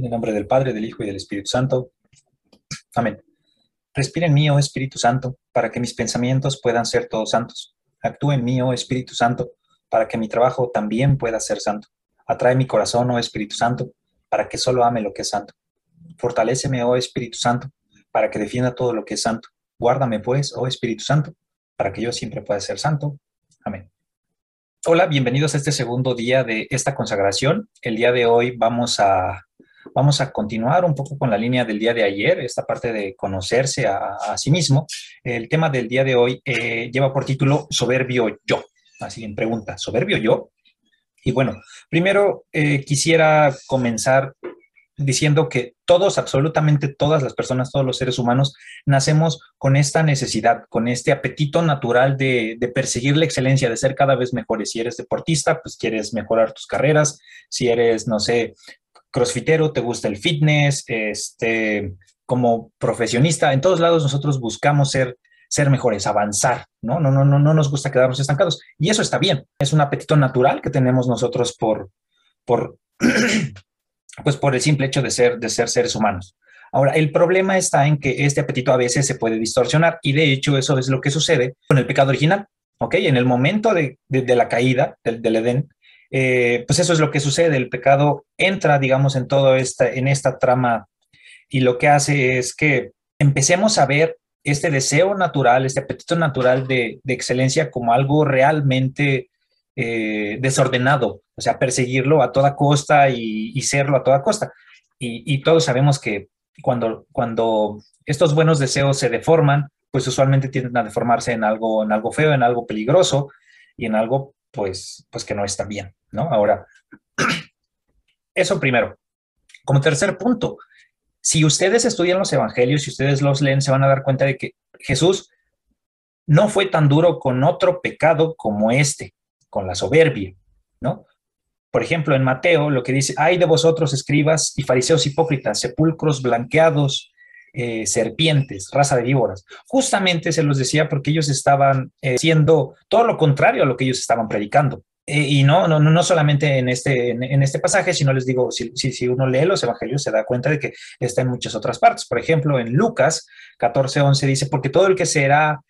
En el nombre del Padre, del Hijo y del Espíritu Santo. Amén. Respira en mí, oh Espíritu Santo, para que mis pensamientos puedan ser todos santos. Actúa en mí, oh Espíritu Santo, para que mi trabajo también pueda ser santo. Atrae mi corazón, oh Espíritu Santo, para que solo ame lo que es santo. Fortaléceme, oh Espíritu Santo, para que defienda todo lo que es santo. Guárdame, pues, oh Espíritu Santo, para que yo siempre pueda ser santo. Amén. Hola, bienvenidos a este segundo día de esta consagración. El día de hoy vamos a Vamos a continuar un poco con la línea del día de ayer, esta parte de conocerse a, sí mismo. El tema del día de hoy eh, lleva por título Soberbio yo. Así en pregunta, ¿soberbio yo? Y bueno, primero eh, quisiera comenzar diciendo que todos, absolutamente todas las personas, todos los seres humanos, nacemos con esta necesidad, con este apetito natural de, de, perseguir la excelencia, de ser cada vez mejores. Si eres deportista, pues quieres mejorar tus carreras. Si eres, no sé, crossfitero, te gusta el fitness, este, como profesionista, en todos lados nosotros buscamos ser, ser mejores, avanzar, ¿no? No, no, no, no nos gusta quedarnos estancados. Y eso está bien, es un apetito natural que tenemos nosotros por, por, pues por el simple hecho de ser, de ser seres humanos. Ahora, el problema está en que este apetito a veces se puede distorsionar y de hecho eso es lo que sucede con el pecado original, ¿ok? En el momento de, de, la caída del, del Edén, eh, pues eso es lo que sucede, el pecado entra, digamos, en todo esta, en esta trama y lo que hace es que empecemos a ver este deseo natural, este apetito natural de, excelencia como algo realmente eh, desordenado, o sea, perseguirlo a toda costa y, serlo a toda costa. Y, todos sabemos que cuando, cuando estos buenos deseos se deforman, pues usualmente tienden a deformarse en algo, en algo feo, en algo peligroso y en algo pues, pues que no está bien, ¿no? Ahora, eso primero. Como tercer punto, si ustedes estudian los evangelios, si ustedes los leen, se van a dar cuenta de que Jesús no fue tan duro con otro pecado como este, con la soberbia, ¿no? Por ejemplo, en Mateo lo que dice, hay de vosotros escribas y fariseos hipócritas, sepulcros blanqueados, eh, serpientes, raza de víboras. Justamente se los decía porque ellos estaban eh, siendo todo lo contrario a lo que ellos estaban predicando. Y no, no, no solamente en este, en, este pasaje, sino les digo, si, si, uno lee los evangelios se da cuenta de que está en muchas otras partes. Por ejemplo, en Lucas 14, 11 dice, porque todo el que será,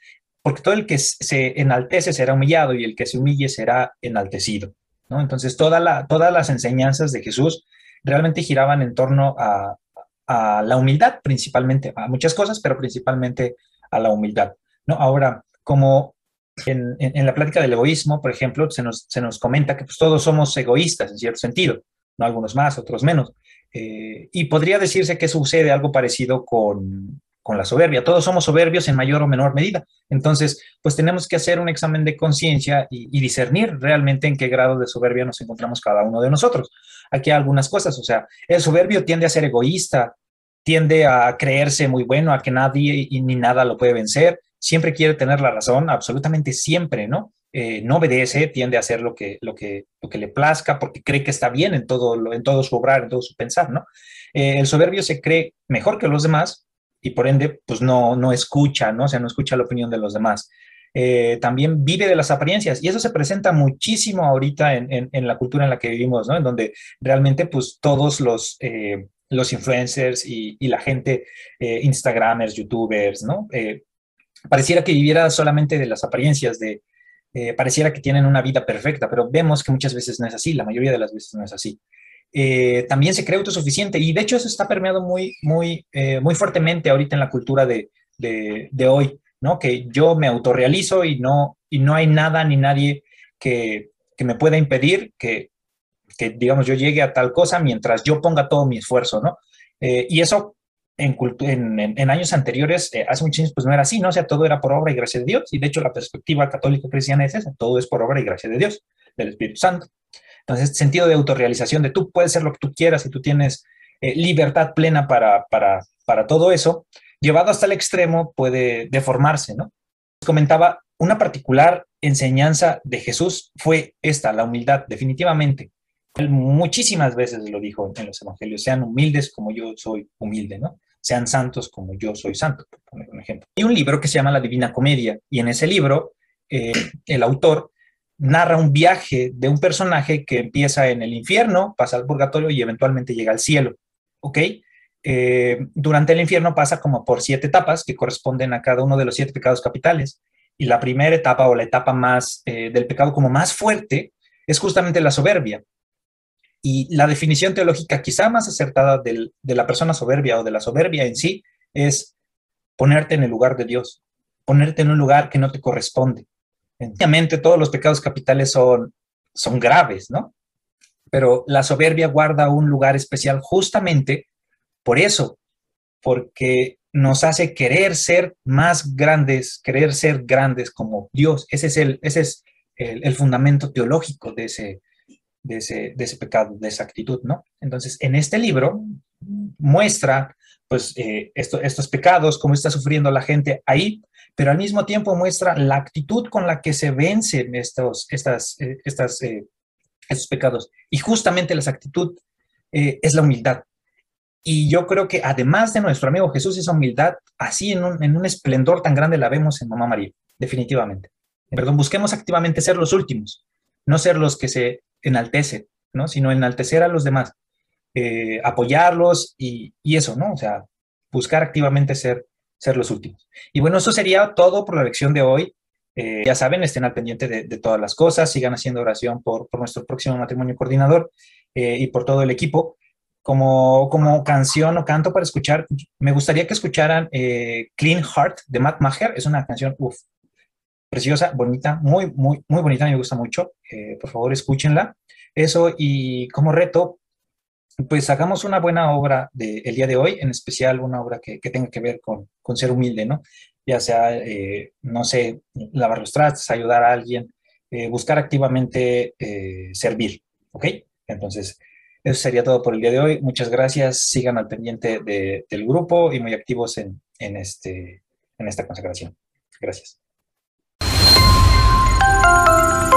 porque todo el que se enaltece será humillado y el que se humille será enaltecido. ¿no? Entonces, toda la, todas las enseñanzas de Jesús realmente giraban en torno a, a la humildad principalmente, a muchas cosas, pero principalmente a la humildad. ¿no? Ahora, como en, la plática del egoísmo, por ejemplo, se nos, se nos comenta que pues, todos somos egoístas en cierto sentido, ¿no? algunos más, otros menos. Eh, y podría decirse que sucede algo parecido con, con la soberbia. Todos somos soberbios en mayor o menor medida. Entonces, pues tenemos que hacer un examen de conciencia y, y, discernir realmente en qué grado de soberbia nos encontramos cada uno de nosotros. Aquí hay algunas cosas, o sea, el soberbio tiende a ser egoísta, tiende a creerse muy bueno, a que nadie y ni nada lo puede vencer, siempre quiere tener la razón, absolutamente siempre, ¿no? Eh, no obedece, tiende a hacer lo que, lo, que, lo que le plazca porque cree que está bien en todo, en todo su obrar, en todo su pensar, ¿no? Eh, el soberbio se cree mejor que los demás y por ende, pues no, no escucha, ¿no? O sea, no escucha la opinión de los demás. Eh, también vive de las apariencias y eso se presenta muchísimo ahorita en, en, la cultura en la que vivimos, ¿no? En donde realmente, pues todos los los influencers y, la gente, eh, Instagramers, YouTubers, ¿no? Eh, pareciera que viviera solamente de las apariencias, de, eh, pareciera que tienen una vida perfecta, pero vemos que muchas veces no es así, la mayoría de las veces no es así. también se cree autosuficiente y de hecho eso está permeado muy, muy, muy fuertemente ahorita en la cultura de, de, hoy, ¿no? Que yo me autorrealizo y no, y no hay nada ni nadie que, que me pueda impedir que, que, digamos, yo llegue a tal cosa mientras yo ponga todo mi esfuerzo, ¿no? Eh, y eso en, años anteriores, eh, hace muchos años, pues no era así, ¿no? O sea, todo era por obra y gracia de Dios. Y de hecho, la perspectiva católica cristiana es esa, todo es por obra y gracia de Dios, del Espíritu Santo. Entonces, sentido de autorrealización, de tú puedes ser lo que tú quieras y tú tienes eh, libertad plena para, para, para todo eso, llevado hasta el extremo puede deformarse, ¿no? Comentaba, una particular enseñanza de Jesús fue esta, la humildad, definitivamente. Él muchísimas veces lo dijo en los evangelios, sean humildes como yo soy humilde, ¿no? Sean santos como yo soy santo, por poner un ejemplo. Hay un libro que se llama La Divina Comedia y en ese libro eh, el autor narra un viaje de un personaje que empieza en el infierno, pasa al purgatorio y eventualmente llega al cielo. ¿ok? Eh, durante el infierno pasa como por siete etapas que corresponden a cada uno de los siete pecados capitales. Y la primera etapa o la etapa más eh, del pecado como más fuerte es justamente la soberbia. Y la definición teológica quizá más acertada de la persona soberbia o de la soberbia en sí es ponerte en el lugar de Dios, ponerte en un lugar que no te corresponde. Obviamente todos los pecados capitales son, son graves, ¿no? Pero la soberbia guarda un lugar especial justamente por eso, porque nos hace querer ser más grandes, querer ser grandes como Dios. Ese es el, ese es el, fundamento teológico de ese, de, ese, de ese pecado, de esa actitud, ¿no? Entonces, en este libro muestra, pues, eh, estos pecados, cómo está sufriendo la gente ahí, pero al mismo tiempo muestra la actitud con la que se vencen estos, estas, eh, estas, eh, estos pecados. Y justamente la actitud es la humildad. Y yo creo que además de nuestro amigo Jesús, esa humildad, así en un, en un esplendor tan grande la vemos en Mamá María, definitivamente. Perdón, busquemos activamente ser los últimos, no ser los que se enaltecen, ¿no? Sino enaltecer a los demás, eh, apoyarlos y, y, eso, ¿no? O sea, buscar activamente ser, ser los últimos. Y bueno, eso sería todo por la lección de hoy. Eh, ya saben, estén al pendiente de, de, todas las cosas, sigan haciendo oración por, por nuestro próximo matrimonio coordinador eh, y por todo el equipo como, como canción o canto para escuchar, me gustaría que escucharan Clean Heart de Matt Maher. Es una canción, uff, preciosa, bonita, muy, muy, muy bonita, me gusta mucho. Eh, por favor, escúchenla. Eso y como reto, pues hagamos una buena obra del día de hoy, en especial una obra que, tenga que ver con, ser humilde, ¿no? Ya sea, eh, no sé, lavar los trastes, ayudar a alguien, buscar activamente servir, ¿ok? Entonces, eso sería todo por el día de hoy. Muchas gracias. Sigan al pendiente del grupo y muy activos en, este, en esta consagración. Gracias. you